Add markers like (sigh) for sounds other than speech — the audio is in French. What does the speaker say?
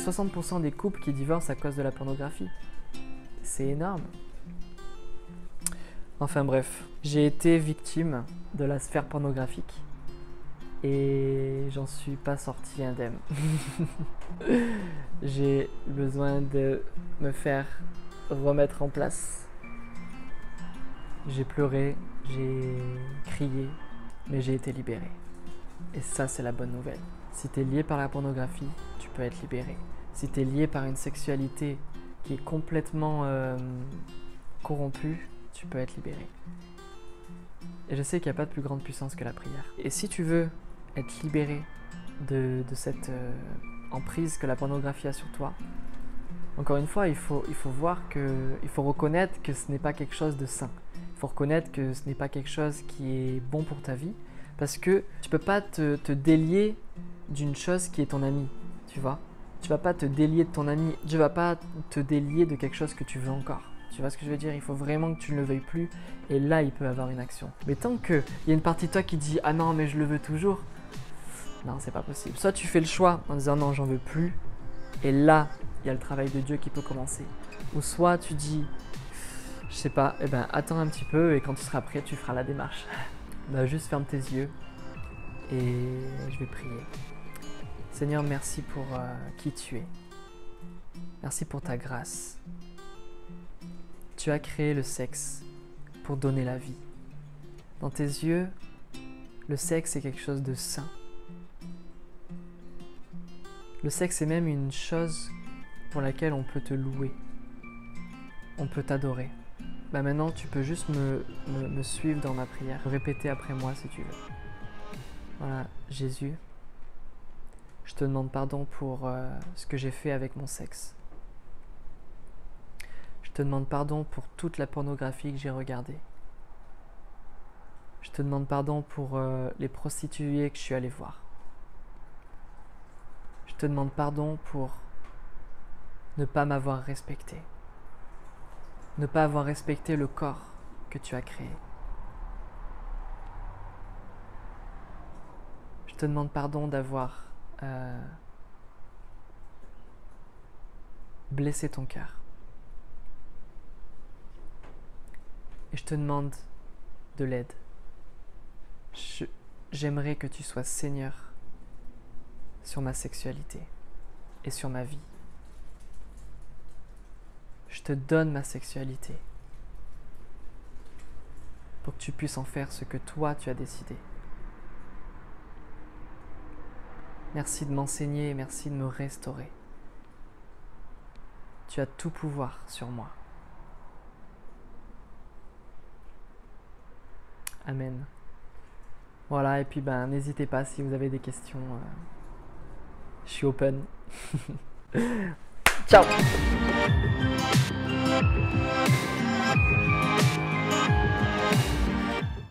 60% des couples qui divorcent à cause de la pornographie. C'est énorme. Enfin bref, j'ai été victime de la sphère pornographique et j'en suis pas sorti indemne. (laughs) j'ai besoin de me faire remettre en place. J'ai pleuré, j'ai crié, mais j'ai été libéré. Et ça, c'est la bonne nouvelle. Si tu es lié par la pornographie, tu peux être libéré. Si tu es lié par une sexualité qui est complètement euh, corrompue, tu peux être libéré. Et je sais qu'il n'y a pas de plus grande puissance que la prière. Et si tu veux être libéré de, cette euh, emprise que la pornographie a sur toi, encore une fois, il faut, il faut voir que, il faut reconnaître que ce n'est pas quelque chose de sain. Il faut reconnaître que ce n'est pas quelque chose qui est bon pour ta vie. Parce que tu peux pas te, te délier d'une chose qui est ton ami, tu vois. Tu vas pas te délier de ton ami, tu vas pas te délier de quelque chose que tu veux encore. Tu vois ce que je veux dire? Il faut vraiment que tu ne le veuilles plus et là il peut avoir une action. Mais tant qu'il y a une partie de toi qui dit ah non mais je le veux toujours, non c'est pas possible. Soit tu fais le choix en disant non j'en veux plus et là il y a le travail de Dieu qui peut commencer. Ou soit tu dis je sais pas, eh ben attends un petit peu et quand tu seras prêt tu feras la démarche. (laughs) Bah juste ferme tes yeux et je vais prier. Seigneur, merci pour euh, qui tu es. Merci pour ta grâce. Tu as créé le sexe pour donner la vie. Dans tes yeux, le sexe est quelque chose de sain. Le sexe est même une chose pour laquelle on peut te louer. On peut t'adorer. Bah maintenant, tu peux juste me, me suivre dans ma prière. Répéter après moi si tu veux. Voilà, Jésus, je te demande pardon pour euh, ce que j'ai fait avec mon sexe. Je te demande pardon pour toute la pornographie que j'ai regardée. Je te demande pardon pour euh, les prostituées que je suis allé voir. Je te demande pardon pour ne pas m'avoir respecté. Ne pas avoir respecté le corps que tu as créé. Je te demande pardon d'avoir blesser ton cœur. Et je te demande de l'aide. J'aimerais que tu sois Seigneur sur ma sexualité et sur ma vie. Je te donne ma sexualité pour que tu puisses en faire ce que toi tu as décidé. Merci de m'enseigner, merci de me restaurer. Tu as tout pouvoir sur moi. Amen. Voilà, et puis ben n'hésitez pas si vous avez des questions. Euh, je suis open. (laughs) Ciao